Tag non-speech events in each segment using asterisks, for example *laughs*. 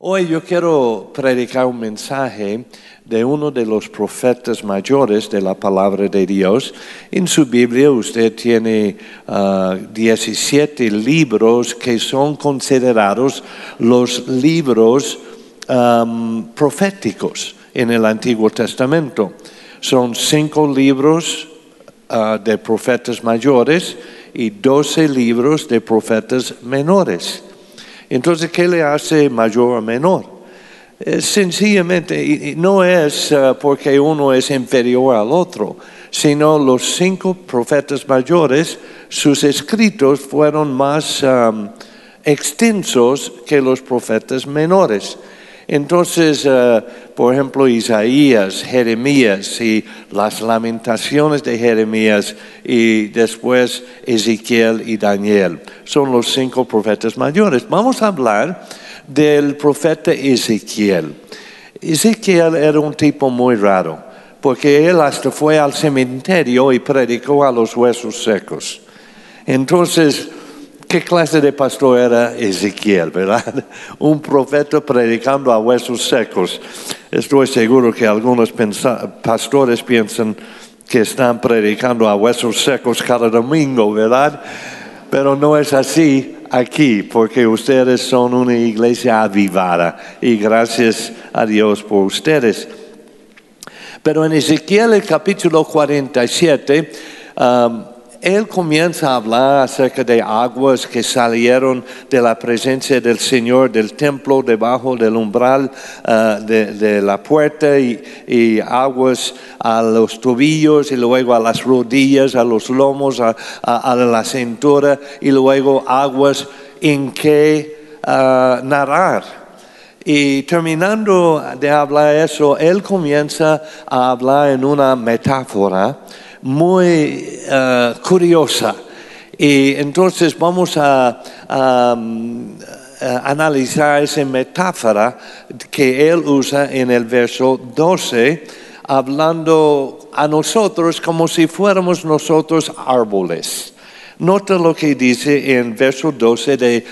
Hoy yo quiero predicar un mensaje de uno de los profetas mayores de la palabra de Dios. En su Biblia usted tiene uh, 17 libros que son considerados los libros proféticos en el Antiguo Testamento. Son cinco libros uh, de profetas mayores y 12 libros de profetas menores. Entonces, ¿qué le hace mayor o menor? Eh, sencillamente, no es uh, porque uno es inferior al otro, sino los cinco profetas mayores, sus escritos fueron más extensos que los profetas menores. Entonces, uh, por ejemplo, Isaías, Jeremías y las lamentaciones de Jeremías y después Ezequiel y Daniel son los cinco profetas mayores. Vamos a hablar del profeta Ezequiel. Ezequiel era un tipo muy raro, porque él hasta fue al cementerio y predicó a los huesos secos. Entonces, ¿Qué clase de pastor era Ezequiel, verdad? *laughs* Un profeta predicando a huesos secos. Estoy seguro que algunos pastores piensan que están predicando a huesos secos cada domingo, ¿verdad? Pero no es así aquí, porque ustedes son una iglesia avivada y gracias a Dios por ustedes. Pero en Ezequiel el capítulo 47, él comienza a hablar acerca de aguas que salieron de la presencia del Señor del templo debajo del umbral uh, de, la puerta y, aguas a los tobillos y luego a las rodillas, a los lomos, a, la cintura y luego aguas en que uh, nadar. Y terminando de hablar eso, él comienza a hablar en una metáfora muy uh, curiosa. Y entonces vamos a, a, a, analizar esa metáfora que él usa en el verso 12, hablando a nosotros como si fuéramos nosotros árboles. Nota lo que dice en verso 12 de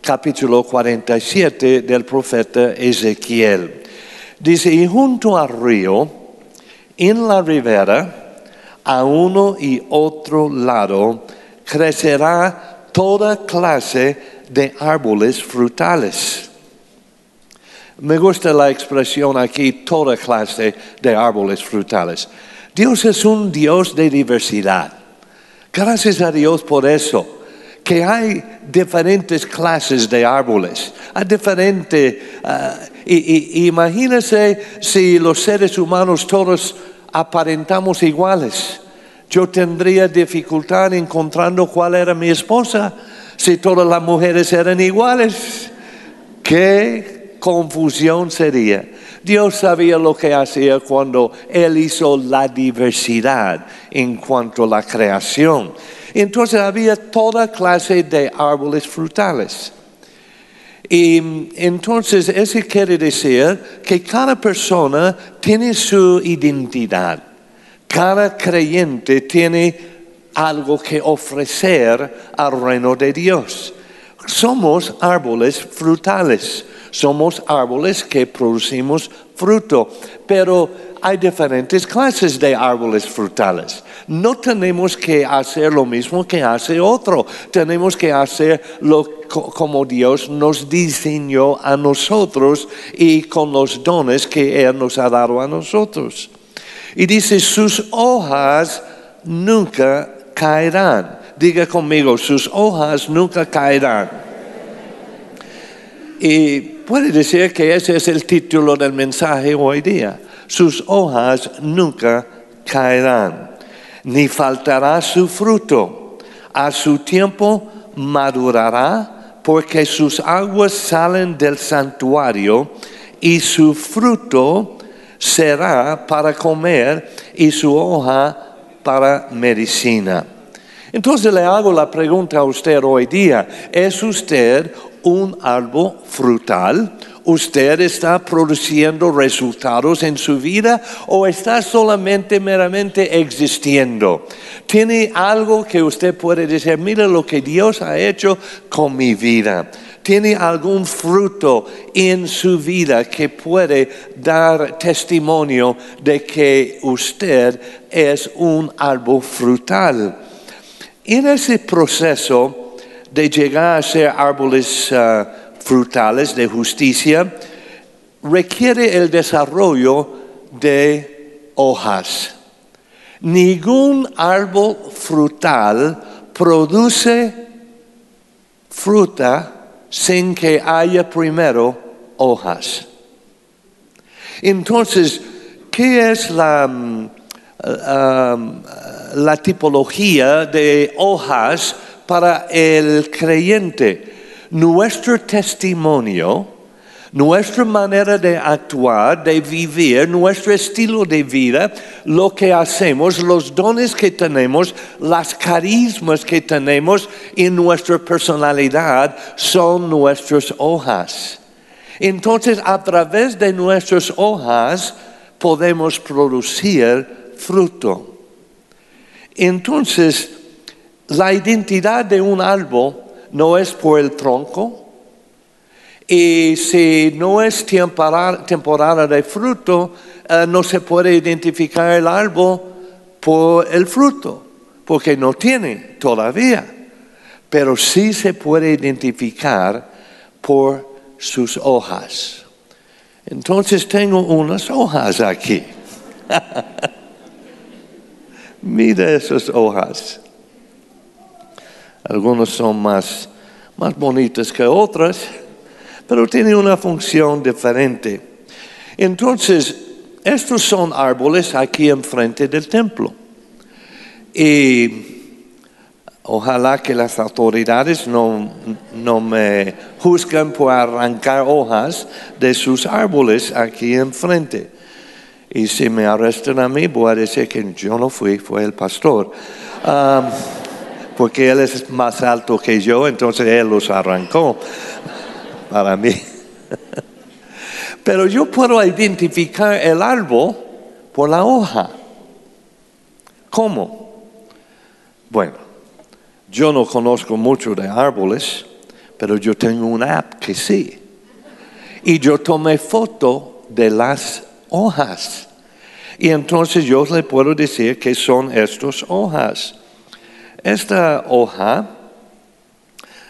capítulo 47 del profeta Ezequiel. Dice, y junto al río, en la ribera, a uno y otro lado crecerá toda clase de árboles frutales. Me gusta la expresión aquí, toda clase de árboles frutales. Dios es un Dios de diversidad. Gracias a Dios por eso, que hay diferentes clases de árboles. Hay diferente, uh, y, si los seres humanos todos aparentamos iguales. Yo tendría dificultad encontrando cuál era mi esposa si todas las mujeres eran iguales. Qué confusión sería. Dios sabía lo que hacía cuando Él hizo la diversidad en cuanto a la creación. Entonces había toda clase de árboles frutales. Y entonces eso quiere decir que cada persona tiene su identidad. Cada creyente tiene algo que ofrecer al reino de Dios. Somos árboles frutales, somos árboles que producimos fruto, pero hay diferentes clases de árboles frutales. No tenemos que hacer lo mismo que hace otro, tenemos que hacer lo como Dios nos diseñó a nosotros y con los dones que Él nos ha dado a nosotros. Y dice, sus hojas nunca caerán. Diga conmigo, sus hojas nunca caerán. Y puede decir que ese es el título del mensaje hoy día sus hojas nunca caerán, ni faltará su fruto. A su tiempo madurará, porque sus aguas salen del santuario y su fruto será para comer y su hoja para medicina. Entonces le hago la pregunta a usted hoy día, ¿es usted un árbol frutal? ¿Usted está produciendo resultados en su vida o está solamente meramente existiendo? ¿Tiene algo que usted puede decir, mira lo que Dios ha hecho con mi vida? tiene algún fruto en su vida que puede dar testimonio de que usted es un árbol frutal. En ese proceso de llegar a ser árboles uh, frutales de justicia, requiere el desarrollo de hojas. Ningún árbol frutal produce fruta sin que haya primero hojas. Entonces, ¿qué es la, mm, um, la tipología de hojas para el creyente? Nuestro testimonio nuestra manera de actuar, de vivir, nuestro estilo de vida, lo que hacemos, los dones que tenemos, las carismas que tenemos en nuestra personalidad son nuestras hojas. Entonces, a través de nuestras hojas podemos producir fruto. Entonces, la identidad de un árbol no es por el tronco, y si no es temporada, de fruto, eh, no se puede identificar el árbol por el fruto, porque no tiene todavía. Pero sí se puede identificar por sus hojas. Entonces tengo unas hojas aquí. *laughs* Mira esas hojas. Algunas son más, más bonitas que otras pero tiene una función diferente. Entonces, estos son árboles aquí enfrente del templo. Y ojalá que las autoridades no, no me juzgan por arrancar hojas de sus árboles aquí enfrente. Y si me arrestan a mí, voy a decir que yo no fui, fue el pastor. Porque él es más alto que yo, entonces él los arrancó para mí. *laughs* Pero yo puedo identificar el árbol por la hoja. ¿Cómo? Bueno, yo no conozco mucho de árboles, pero yo tengo una app que sí. Y yo tomé foto de las hojas. Y entonces yo le puedo decir que son estas hojas. Esta hoja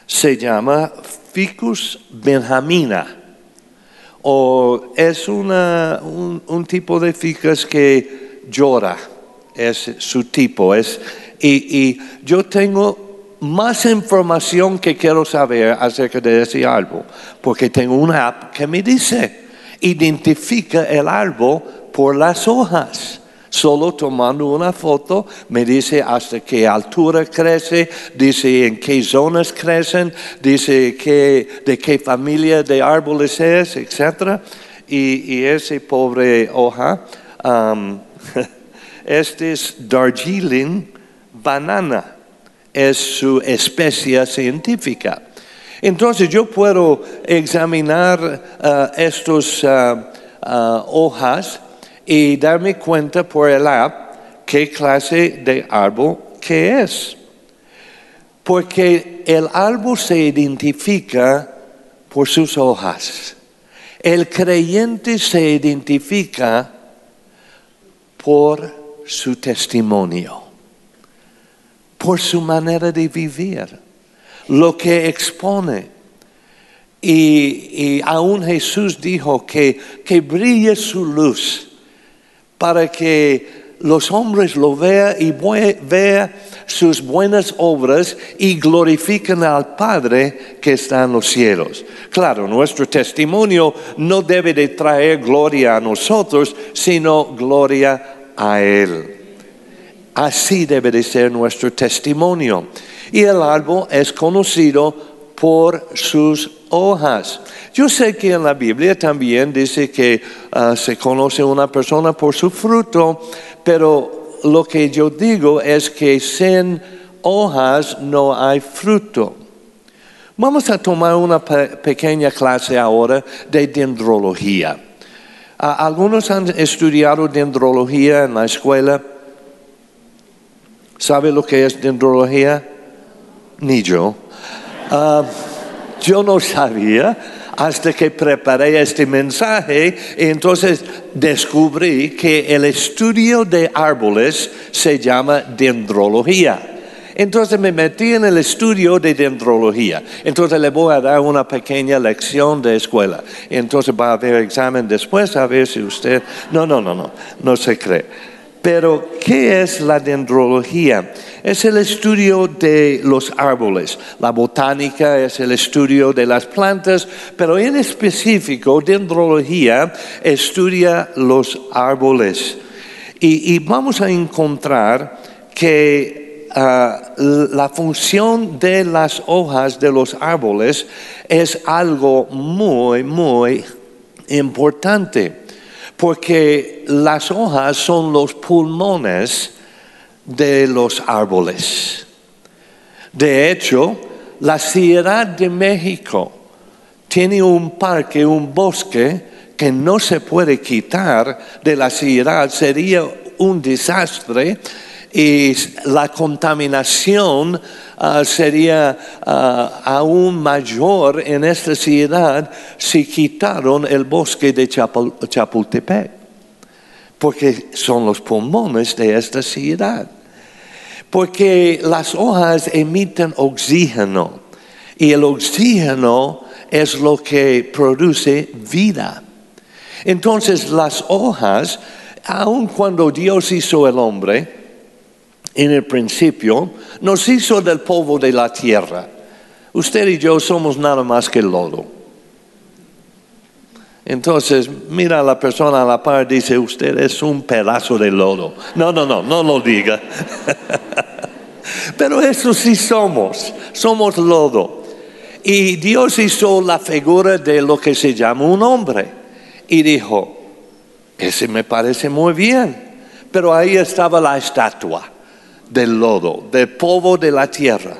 se llama Ficus benjamina, o es una, un, tipo de ficus que llora, es su tipo. Es, y, y yo tengo más información que quiero saber acerca de ese árbol, porque tengo una app que me dice, identifica el árbol por las hojas solo tomando una foto, me dice hasta qué altura crece, dice en qué zonas crecen, dice de qué familia de árboles es, etc. Y, ese pobre hoja, *laughs* este es Darjeeling banana, es su especie científica. Entonces yo puedo examinar uh, estas uh, uh, hojas y darme cuenta por el app qué clase de árbol que es. Porque el árbol se identifica por sus hojas. El creyente se identifica por su testimonio, por su manera de vivir, lo que expone. Y, aún Jesús dijo que, que brille su luz para que los hombres lo vean y vean sus buenas obras y glorifiquen al Padre que está en los cielos. Claro, nuestro testimonio no debe de traer gloria a nosotros, sino gloria a Él. Así debe de ser nuestro testimonio. Y el árbol es conocido por sus hojas. Yo sé que en la Biblia también dice que ah, se conoce una persona por su fruto, pero lo que yo digo es que sin hojas no hay fruto. Vamos a tomar una pequeña clase ahora de dendrología. Ah, ¿Algunos han estudiado dendrología en la escuela? ¿Sabe lo que es dendrología? Ni yo. Ah, yo no sabía hasta que preparé este mensaje y entonces descubrí que el estudio de árboles se llama dendrología. Entonces me metí en el estudio de dendrología. Entonces le voy a dar una pequeña lección de escuela. Entonces va a haber examen después a ver si usted... No, no, no, no, no se cree. Pero, ¿qué es la dendrología? Es el estudio de los árboles. La botánica es el estudio de las plantas, pero en específico, dendrología estudia los árboles. Y, vamos a encontrar que ah, la función de las hojas de los árboles es algo muy, muy importante porque las hojas son los pulmones de los árboles. De hecho, la Ciudad de México tiene un parque, un bosque que no se puede quitar de la ciudad, sería un desastre y la contaminación ah, sería ah, aún mayor en esta ciudad si quitaron el bosque de Chapultepec, porque son los pulmones de esta ciudad. Porque las hojas emiten oxígeno y el oxígeno es lo que produce vida. Entonces las hojas, aun cuando Dios hizo el hombre, en el principio, nos hizo del polvo de la tierra. Usted y yo somos nada más que lodo. Entonces, mira a la persona a la par, dice, usted es un pedazo de lodo. No, no, no, no lo diga. *laughs* Pero eso sí somos, somos lodo. Y Dios hizo la figura de lo que se llama un hombre. Y dijo, ese me parece muy bien. Pero ahí estaba la estatua del lodo, del polvo de la tierra.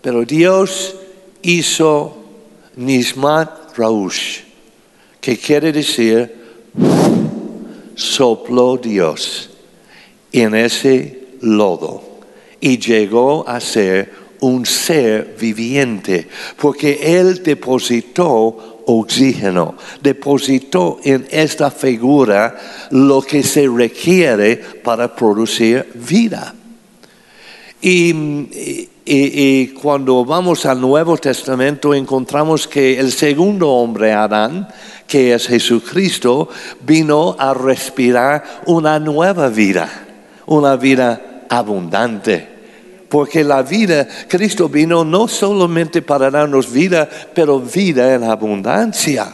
Pero Dios hizo Nismat Raush, que quiere decir sopló Dios en ese lodo y llegó a ser un ser viviente, porque Él depositó oxígeno, depositó en esta figura lo que se requiere para producir vida. Y, cuando vamos al Nuevo Testamento encontramos que el segundo hombre, Adán, que es Jesucristo, vino a respirar una nueva vida, una vida abundante. Porque la vida, Cristo vino no solamente para darnos vida, pero vida en abundancia.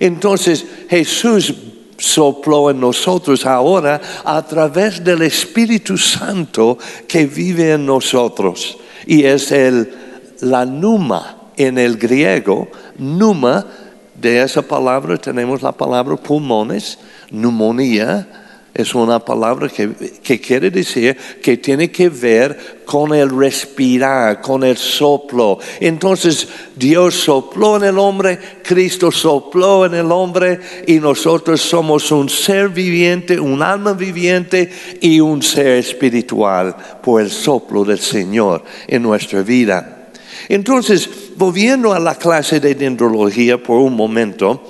Entonces Jesús sopló en nosotros ahora a través del Espíritu Santo que vive en nosotros. Y es el, la numa en el griego, numa, de esa palabra tenemos la palabra pulmones, neumonía, es una palabra que, quiere decir que tiene que ver con el respirar, con el soplo. Entonces Dios sopló en el hombre, Cristo sopló en el hombre y nosotros somos un ser viviente, un alma viviente y un ser espiritual por el soplo del Señor en nuestra vida. Entonces, volviendo a la clase de dendrología por un momento,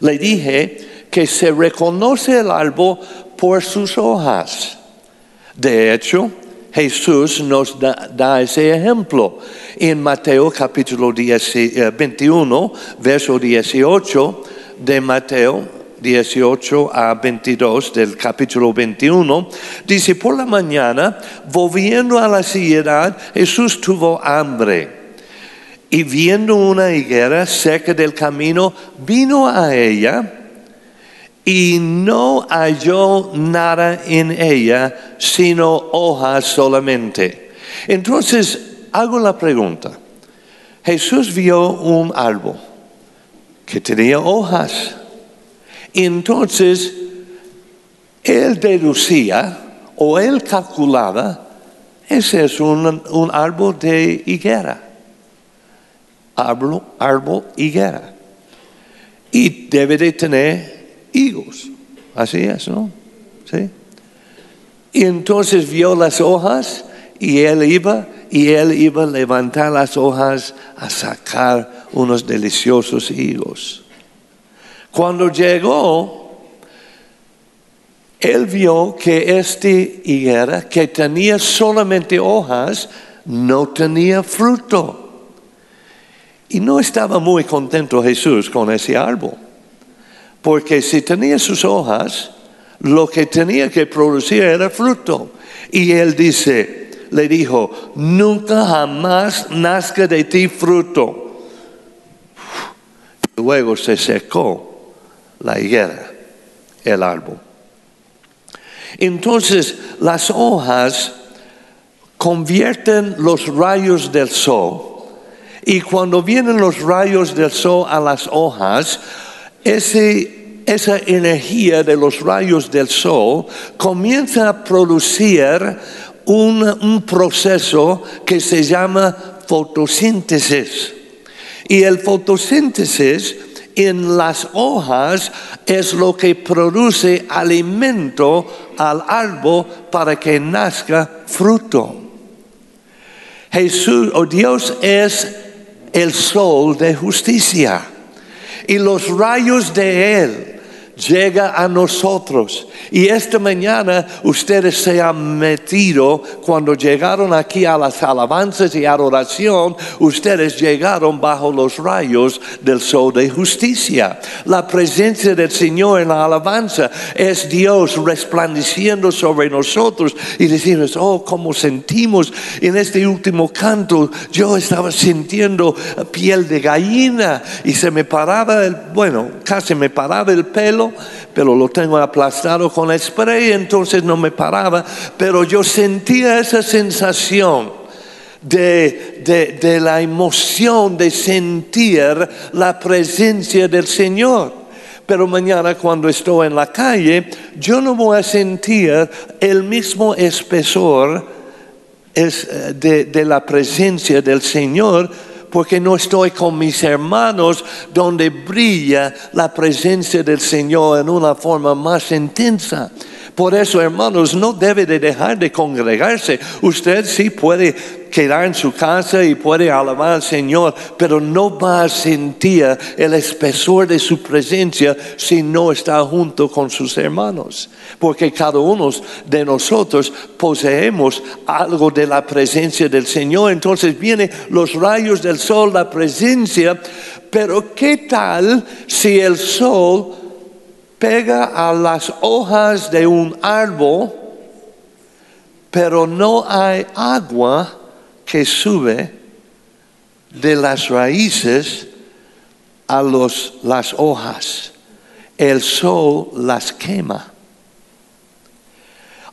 le dije que se reconoce el árbol por sus hojas. De hecho, Jesús nos da, ese ejemplo. En Mateo capítulo 21, eh, verso 18 de Mateo 18 a 22 del capítulo 21, dice, por la mañana, volviendo a la ciudad, Jesús tuvo hambre. Y viendo una higuera cerca del camino, vino a ella y no halló nada en ella sino hojas solamente. Entonces hago la pregunta. Jesús vio un árbol que tenía hojas. Entonces él deducía o él calculaba, ese es un, árbol de higuera. Árbol, árbol higuera. Y debe de tener higos. Así es, ¿no? Sí. Y entonces vio las hojas y él iba y él iba a levantar las hojas a sacar unos deliciosos higos. Cuando llegó, él vio que esta higuera, que tenía solamente hojas, no tenía fruto. Y no estaba muy contento Jesús con ese árbol, porque si tenía sus hojas, lo que tenía que producir era fruto. Y él dice, le dijo, nunca jamás nazca de ti fruto. Luego se secó la higuera, el árbol. Entonces las hojas convierten los rayos del sol y cuando vienen los rayos del sol a las hojas, esa energía de los rayos del sol comienza a producir un, proceso que se llama fotosíntesis. Y el fotosíntesis en las hojas es lo que produce alimento al árbol para que nazca fruto. Jesús o Dios es el sol de justicia y los rayos de Él llega a nosotros. Y esta mañana ustedes se han metido, cuando llegaron aquí a las alabanzas y adoración, ustedes llegaron bajo los rayos del sol de justicia. La presencia del Señor en la alabanza es Dios resplandeciendo sobre nosotros y decimos, oh, cómo sentimos en este último canto. Yo estaba sintiendo piel de gallina y se me paraba el, bueno, casi me paraba el pelo pero lo tengo aplastado con spray, entonces no me paraba, pero yo sentía esa sensación. De, de, la emoción de sentir la presencia del Señor. Pero mañana cuando estoy en la calle, yo no voy a sentir el mismo espesor eh, de, de la presencia del Señor porque no estoy con mis hermanos donde brilla la presencia del Señor en una forma más intensa. Por eso, hermanos, no debe de dejar de congregarse. Usted sí puede quedar en su casa y puede alabar al Señor, pero no va a sentir el espesor de su presencia si no está junto con sus hermanos. Porque cada uno de nosotros poseemos algo de la presencia del Señor. Entonces vienen los rayos del sol, la presencia, pero ¿qué tal si el sol pega a las hojas de un árbol, pero no hay agua que sube de las raíces a los, las hojas. El sol las quema.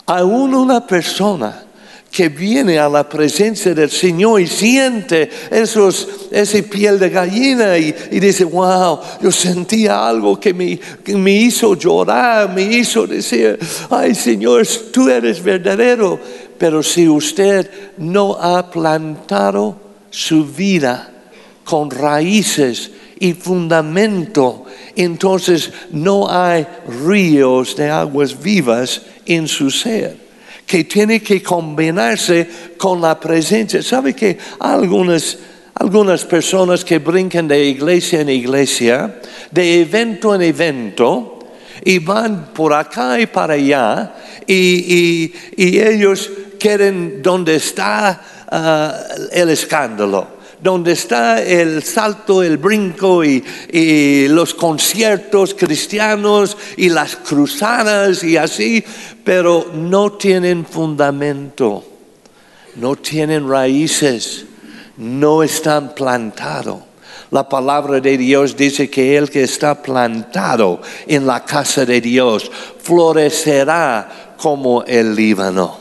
Aún una persona que viene a la presencia del Señor y siente esos, ese piel de gallina y, dice, wow, yo sentía algo que me, que me hizo llorar, me hizo decir, ay Señor, tú eres verdadero. Pero si usted no ha plantado su vida con raíces y fundamento, entonces no hay ríos de aguas vivas en su ser que tiene que combinarse con la presencia. ¿Sabe que algunas, algunas personas que brincan de iglesia en iglesia, de evento en evento, y van por acá y para allá, y, ellos quieren donde está ah, el escándalo donde está el salto, el brinco y, los conciertos cristianos y las cruzadas y así, pero no tienen fundamento, no tienen raíces, no están plantados. La palabra de Dios dice que el que está plantado en la casa de Dios florecerá como el Líbano.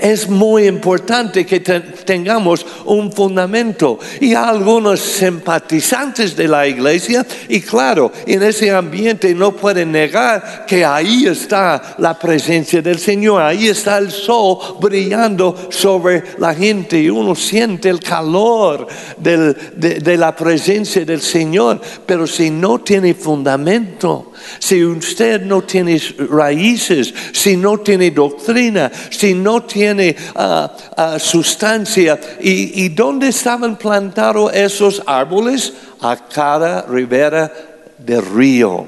Es muy importante que tengamos un fundamento y algunos simpatizantes de la iglesia. Y claro, en ese ambiente no pueden negar que ahí está la presencia del Señor, ahí está el sol brillando sobre la gente y uno siente el calor de, de la presencia del Señor, pero si no tiene fundamento, si usted no tiene raíces, si no tiene doctrina, si no tiene ah, ah, sustancia. ¿Y, ¿Y dónde estaban plantados esos árboles? A cada ribera del río,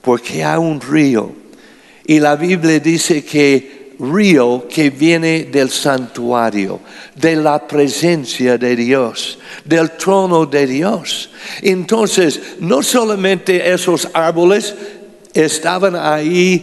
porque hay un río. Y la Biblia dice que río que viene del santuario, de la presencia de Dios, del trono de Dios. Entonces, no solamente esos árboles estaban ahí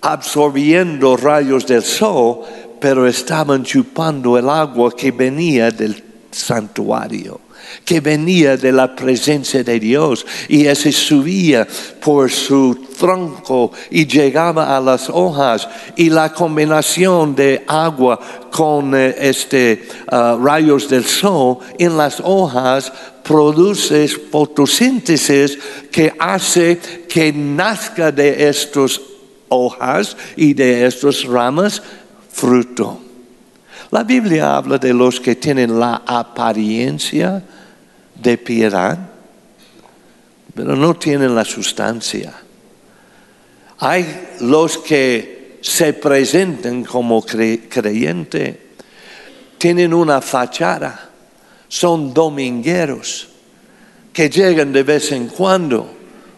absorbiendo rayos del sol, pero estaban chupando el agua que venía del santuario que venía de la presencia de Dios y ese subía por su tronco y llegaba a las hojas y la combinación de agua con eh, este ah, rayos del sol en las hojas produce fotosíntesis que hace que nazca de estas hojas y de estas ramas fruto. La Biblia habla de los que tienen la apariencia de piedad, pero no tienen la sustancia. Hay los que se presentan como creyentes, tienen una fachada, son domingueros, que llegan de vez en cuando,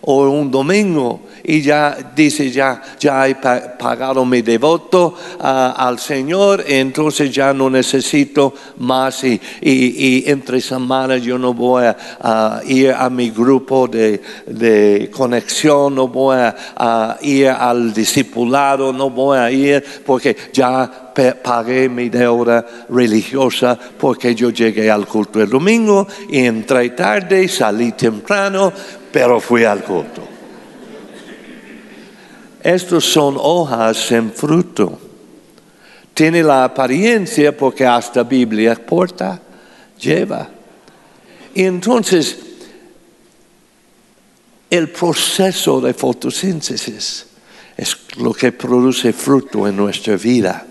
o un domingo, y ya dice, ya, ya he pagado mi devoto ah, al Señor, entonces ya no necesito más y, y, entre semanas yo no voy a, ir a mi grupo de, conexión, no voy a, ir al discipulado, no voy a ir porque ya pagué mi deuda religiosa porque yo llegué al culto el domingo y entré tarde, salí temprano, pero fui al culto. Estos son hojas en fruto. Tiene la apariencia porque hasta Biblia porta, lleva. Y entonces, el proceso de fotosíntesis es lo que produce fruto en nuestra vida.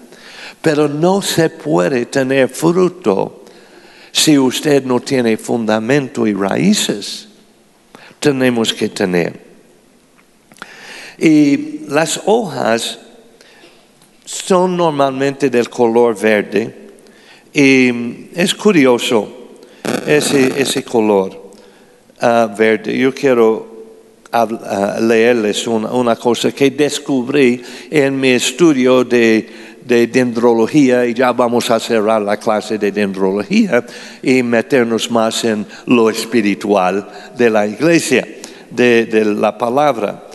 Pero no se puede tener fruto si usted no tiene fundamento y raíces. Tenemos que tener. Y las hojas son normalmente del color verde y es curioso ese, color ah, verde. Yo quiero ah, leerles una, cosa que descubrí en mi estudio de, dendrología y ya vamos a cerrar la clase de dendrología y meternos más en lo espiritual de la iglesia, de la palabra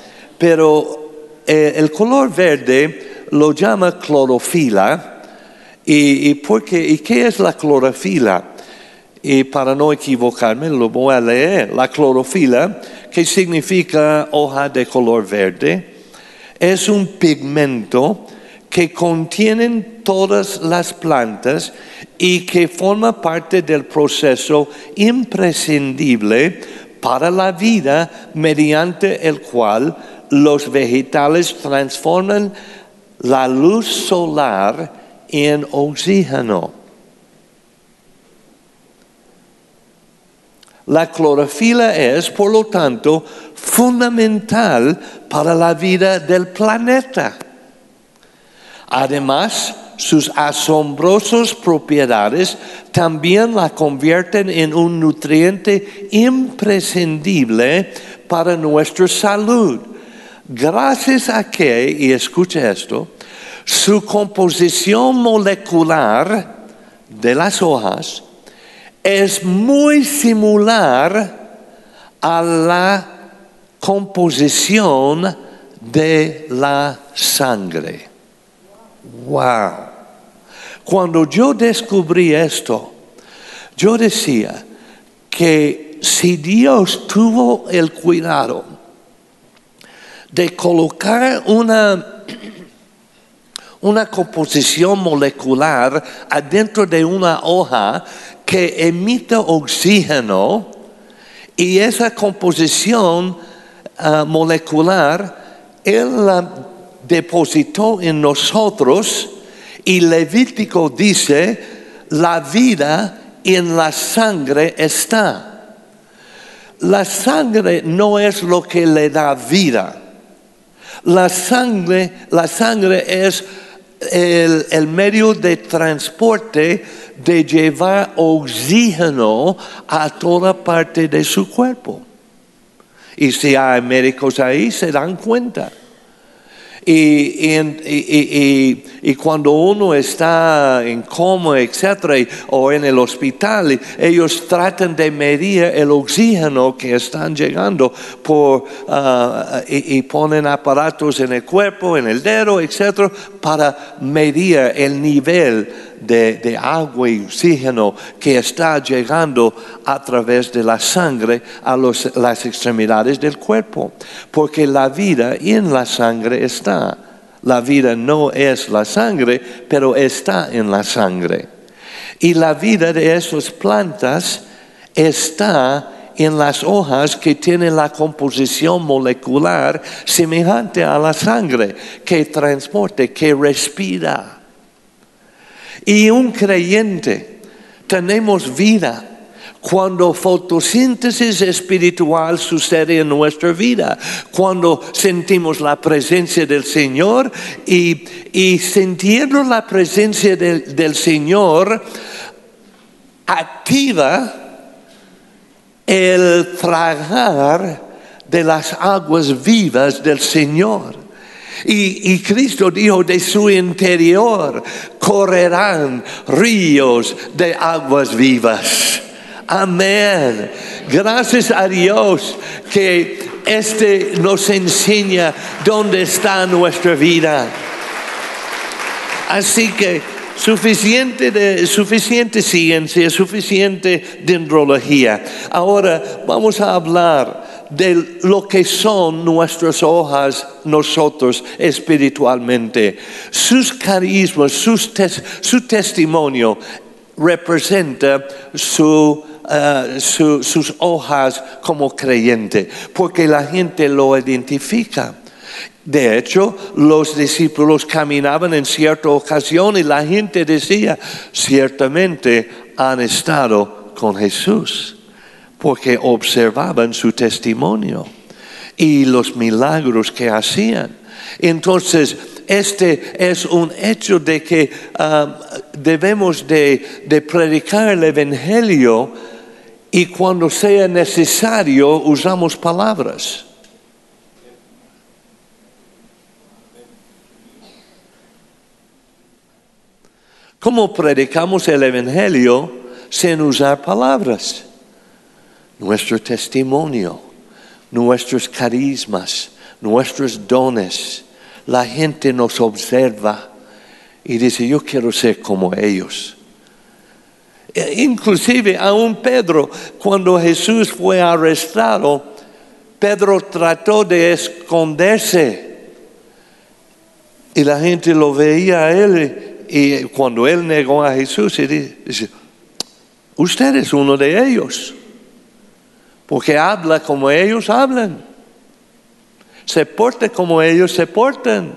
pero eh, el color verde lo llama clorofila. ¿Y, y, qué es la clorofila? Y para no equivocarme, lo voy a leer. La clorofila, que significa hoja de color verde, es un pigmento que contienen todas las plantas y que forma parte del proceso imprescindible para la vida mediante el cual los vegetales transforman la luz solar en oxígeno. La clorofila es, por lo tanto, fundamental para la vida del planeta. Además, sus asombrosas propiedades también la convierten en un nutriente imprescindible para nuestra salud gracias a que, y escuche esto, su composición molecular de las hojas es muy similar a la composición de la sangre. Wow. Cuando yo descubrí esto, yo decía que si Dios tuvo el cuidado de colocar una, *clears throat* una composición molecular adentro de una hoja que emita oxígeno y esa composición ah, molecular Él la depositó en nosotros y Levítico dice, la vida en la sangre está. La sangre no es lo que le da vida. La sangre, la sangre es el, el medio de transporte de llevar oxígeno a toda parte de su cuerpo. Y si hay médicos ahí, se dan cuenta. Y, y, cuando uno está en coma, etcétera, o en el hospital, ellos tratan de medir el oxígeno que están llegando por, ah, y, ponen aparatos en el cuerpo, en el dedo, etcétera, para medir el nivel de, agua y oxígeno que está llegando a través de la sangre a las extremidades del cuerpo. Porque la vida en la sangre está. La vida no es la sangre, pero está en la sangre. Y la vida de esas plantas está en las hojas que tienen la composición molecular semejante a la sangre, que transporte, que respira. Y un creyente, tenemos vida cuando fotosíntesis espiritual sucede en nuestra vida, cuando sentimos la presencia del Señor y, y sintiendo la presencia del, del Señor activa el tragar de las aguas vivas del Señor. Y, Cristo dijo, de su interior correrán ríos de aguas vivas. Amén. Gracias a Dios que este nos enseña dónde está nuestra vida. Así que suficiente, de, suficiente ciencia, suficiente dendrología. Ahora vamos a hablar de lo que son nuestras hojas nosotros espiritualmente. Sus carismas, su testimonio representa su, uh, sus hojas como creyente, porque la gente lo identifica. De hecho, los discípulos caminaban en cierta ocasión y la gente decía, ciertamente han estado con Jesús porque observaban su testimonio y los milagros que hacían. Entonces, este es un hecho de que um, debemos de, de predicar el Evangelio y cuando sea necesario usamos palabras. ¿Cómo predicamos el Evangelio sin usar palabras? Nuestro testimonio, nuestros carismas, nuestros dones. La gente nos observa y dice, yo quiero ser como ellos. E inclusive aún Pedro, cuando Jesús fue arrestado, Pedro trató de esconderse y la gente lo veía a él y cuando él negó a Jesús, dice, usted es uno de ellos porque habla como ellos hablan, se porta como ellos se portan.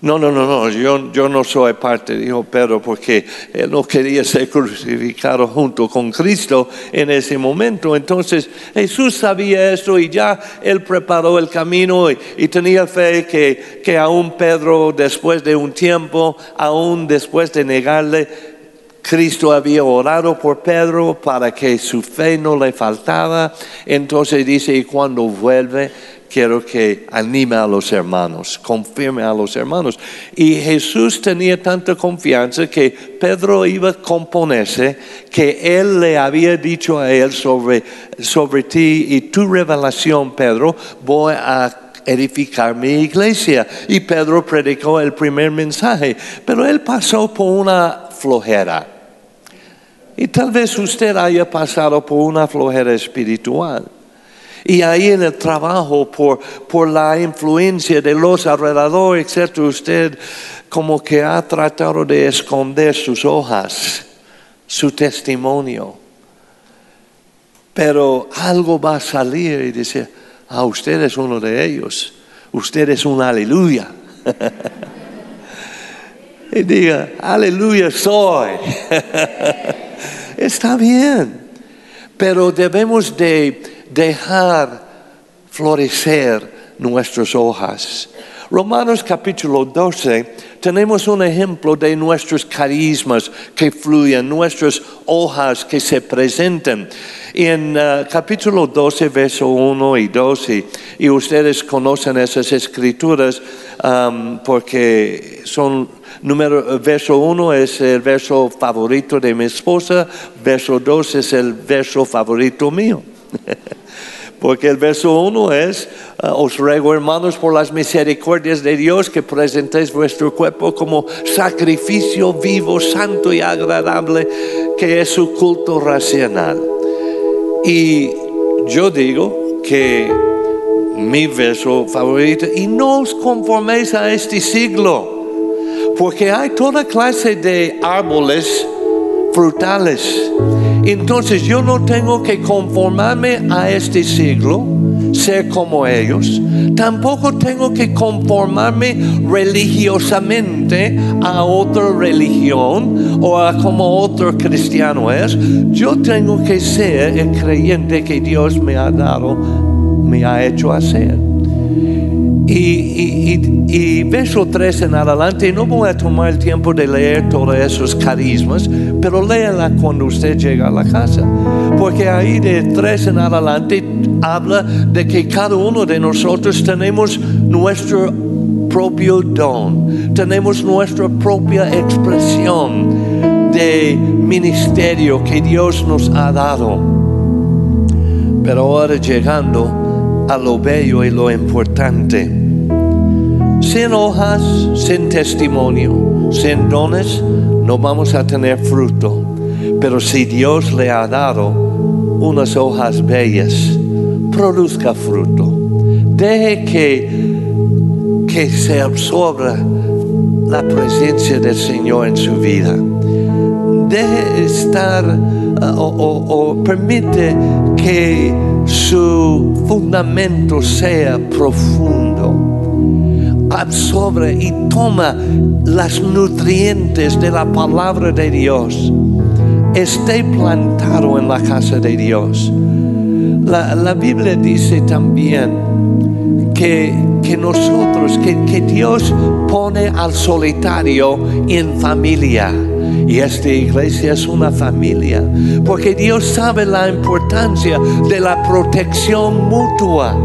No, no, no, no, yo, yo no soy parte, dijo Pedro, porque él no quería ser crucificado junto con Cristo en ese momento. Entonces Jesús sabía esto y ya él preparó el camino y, y tenía fe que, que aún Pedro, después de un tiempo, aún después de negarle, Cristo había orado por Pedro para que su fe no le faltaba. Entonces dice, y cuando vuelve, quiero que anime a los hermanos, confirme a los hermanos. Y Jesús tenía tanta confianza que Pedro iba a componerse que él le había dicho a él sobre, sobre ti y tu revelación, Pedro, voy a edificar mi iglesia. Y Pedro predicó el primer mensaje, pero él pasó por una flojera. Y tal vez usted haya pasado por una flojera espiritual. Y ahí en el trabajo, por, por la influencia de los alrededores, etc., usted como que ha tratado de esconder sus hojas, su testimonio. Pero algo va a salir y dice, ah, usted es uno de ellos, usted es un aleluya. *laughs* y diga, aleluya soy. *laughs* Está bien, pero debemos de dejar florecer nuestras hojas. Romanos capítulo 12, tenemos un ejemplo de nuestros carismas que fluyen, nuestras hojas que se presentan. En uh, capítulo 12, verso 1 y 2, y, ustedes conocen esas escrituras porque son número, verso 1 es el verso favorito de mi esposa, verso 2 es el verso favorito mío. *laughs* Porque el verso 1 es, uh, os ruego hermanos por las misericordias de Dios que presentéis vuestro cuerpo como sacrificio vivo, santo y agradable, que es su culto racional. Y yo digo que mi verso favorito, y no os conforméis a este siglo, porque hay toda clase de árboles frutales entonces yo no tengo que conformarme a este siglo, ser como ellos. Tampoco tengo que conformarme religiosamente a otra religión o a como otro cristiano es. Yo tengo que ser el creyente que Dios me ha dado, me ha hecho hacer. Y, verso 3 en adelante, no voy a tomar el tiempo de leer todos esos carismas, pero léela cuando usted llega a la casa. Porque ahí de 3 en adelante habla de que cada uno de nosotros tenemos nuestro propio don, tenemos nuestra propia expresión de ministerio que Dios nos ha dado. Pero ahora llegando a lo bello y lo importante. Sin hojas, sin testimonio, sin dones, no vamos a tener fruto. Pero si Dios le ha dado unas hojas bellas, produzca fruto. Deje que, que se absorba la presencia del Señor en su vida. Deje estar o, permite que su fundamento sea profundo. Absorbe y toma las nutrientes de la palabra de Dios. Esté plantado en la casa de Dios. La, Biblia dice también que, que nosotros, que, que Dios pone al solitario en familia y esta iglesia es una familia, porque Dios sabe la importancia de la protección mutua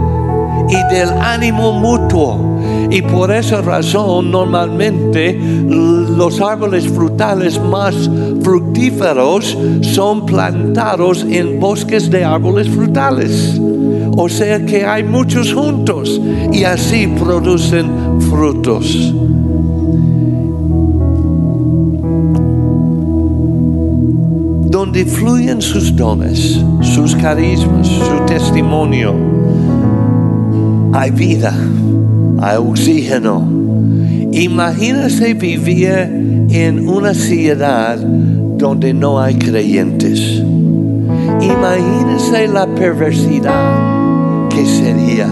y del ánimo mutuo. Y por esa razón normalmente los árboles frutales más fructíferos son plantados en bosques de árboles frutales. O sea que hay muchos juntos y así producen frutos. Donde fluyen sus dones, sus carismas, su testimonio, hay vida, hay oxígeno. Imagínese vivir en una ciudad donde no hay creyentes. Imagínese la perversidad que sería.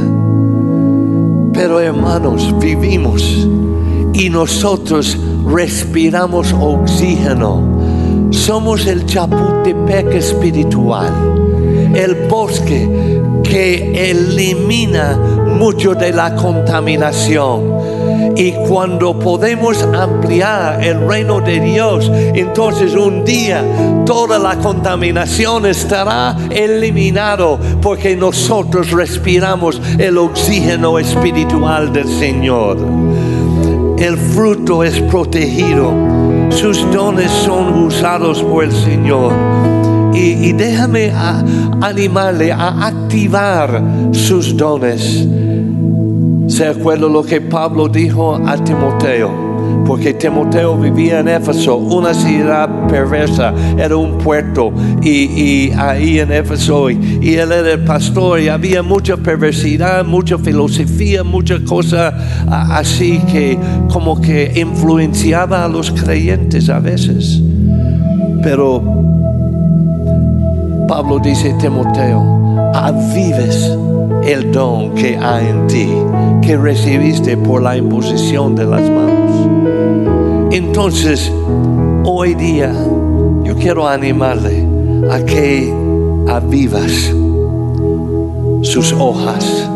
Pero hermanos, vivimos y nosotros respiramos oxígeno somos el Chapultepec espiritual, el bosque que elimina mucho de la contaminación. Y cuando podemos ampliar el reino de Dios, entonces un día toda la contaminación estará eliminado porque nosotros respiramos el oxígeno espiritual del Señor. El fruto es protegido sus dones son usados por el Señor. Y, déjame animarle a activar sus dones. ¿Se acuerda lo que Pablo dijo a Timoteo? Porque Timoteo vivía en Éfeso, una ciudad perversa, era un puerto y, ahí en Éfeso y, él era el pastor y había mucha perversidad, mucha filosofía, mucha cosa así que como que influenciaba a los creyentes a veces. Pero Pablo dice, Timoteo, avives el don que hay en ti, que recibiste por la imposición de las manos. Entonces, hoy día, yo quiero animarle a que avivas sus hojas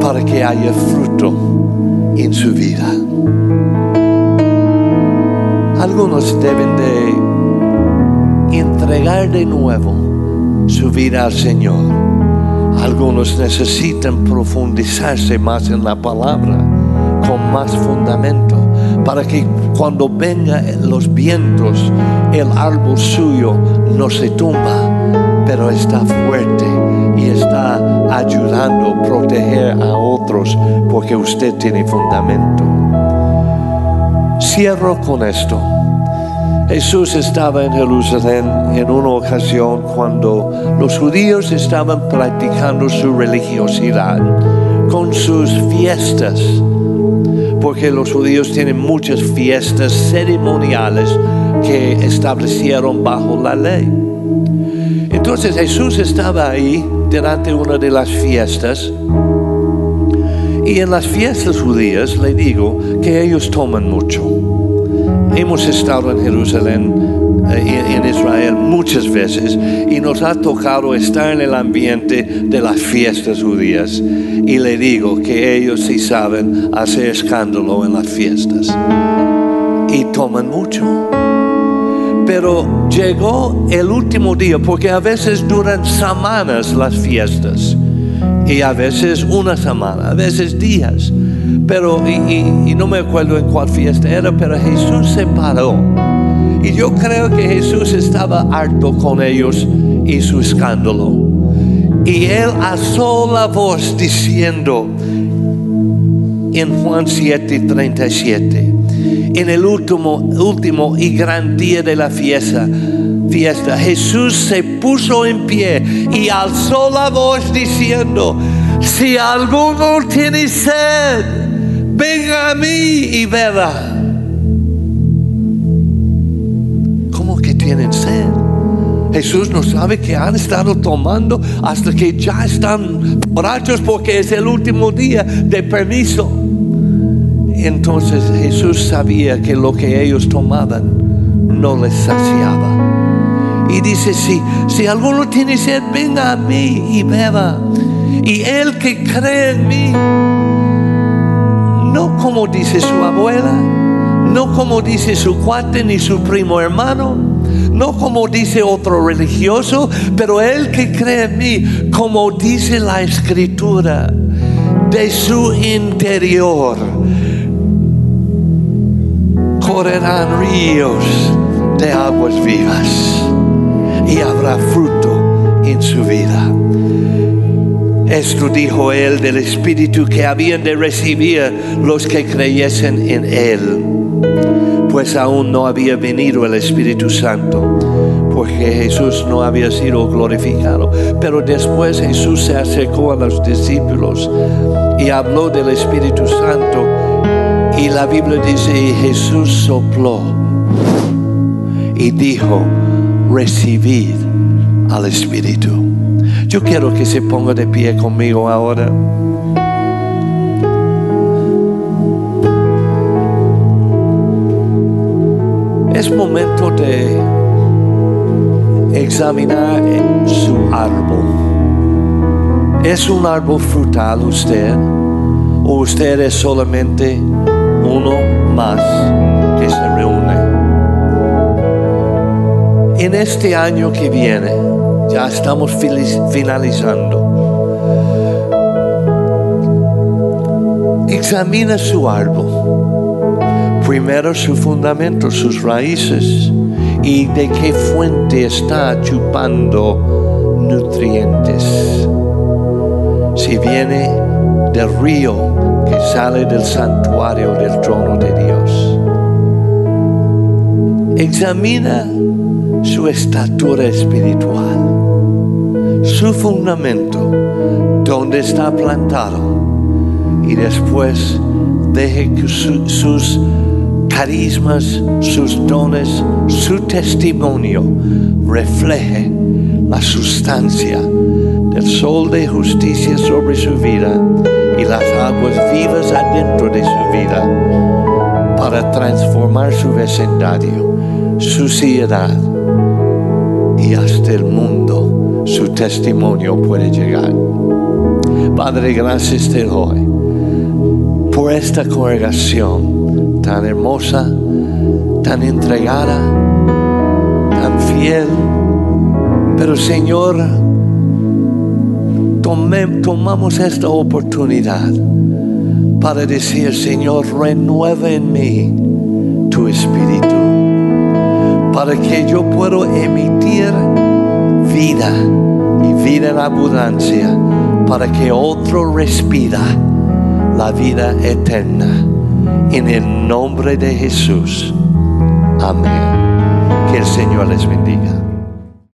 para que haya fruto en su vida. Algunos deben de entregar de nuevo su vida al Señor. Algunos necesitan profundizarse más en la palabra con más fundamento para que cuando vengan los vientos el árbol suyo no se tumba, pero está fuerte y está ayudando a proteger a otros porque usted tiene fundamento. Cierro con esto. Jesús estaba en Jerusalén en una ocasión cuando los judíos estaban practicando su religiosidad con sus fiestas, porque los judíos tienen muchas fiestas ceremoniales que establecieron bajo la ley. Entonces Jesús estaba ahí durante una de las fiestas y en las fiestas judías le digo que ellos toman mucho. Hemos estado en Jerusalén, eh, en Israel, muchas veces y nos ha tocado estar en el ambiente de las fiestas judías. Y le digo que ellos sí saben hacer escándalo en las fiestas. Y toman mucho. Pero llegó el último día, porque a veces duran semanas las fiestas y a veces una semana, a veces días. Pero, y, no me acuerdo en cuál fiesta era, pero Jesús se paró. Y yo creo que Jesús estaba harto con ellos y su escándalo. Y él alzó la voz diciendo en Juan 7, 37, en el último, último y gran día de la fiesta, fiesta, Jesús se puso en pie y alzó la voz diciendo, si alguno tiene sed, venga a mí y beba. ¿Cómo que tienen sed? Jesús no sabe que han estado tomando hasta que ya están borrachos porque es el último día de permiso. Entonces Jesús sabía que lo que ellos tomaban no les saciaba. Y dice, si, si alguno tiene sed, venga a mí y beba. Y el que cree en mí, no como dice su abuela, no como dice su cuate ni su primo hermano, no como dice otro religioso, pero el que cree en mí, como dice la escritura, de su interior correrán ríos de aguas vivas y habrá fruto en su vida. Esto dijo él del Espíritu que habían de recibir los que creyesen en él, pues aún no había venido el Espíritu Santo, porque Jesús no había sido glorificado. Pero después Jesús se acercó a los discípulos y habló del Espíritu Santo. Y la Biblia dice, y Jesús sopló y dijo, recibir al Espíritu. Yo quiero que se ponga de pie conmigo ahora. Es momento de examinar su árbol. ¿Es un árbol frutal usted? ¿O usted es solamente uno más que se reúne? en este año que viene, ya estamos finalizando, examina su árbol. Primero su fundamento, sus raíces y de qué fuente está chupando nutrientes. Si viene del río que sale del santuario del trono de Dios. Examina su estatura espiritual, su fundamento, donde está plantado, y después deje que sus carismas, sus dones, su testimonio refleje la sustancia del sol de justicia sobre su vida y las aguas vivas adentro de su vida para transformar su vecindario, su ciudad y hasta el mundo su testimonio puede llegar. Padre, gracias te doy por esta congregación tan hermosa, tan entregada, tan fiel. Pero Señor, tomamos esta oportunidad para decir, Señor, renueva en mí tu espíritu, para que yo pueda emitir vida y vida en abundancia, para que otro respira la vida eterna. En el nombre de Jesús. Amén. Que el Señor les bendiga.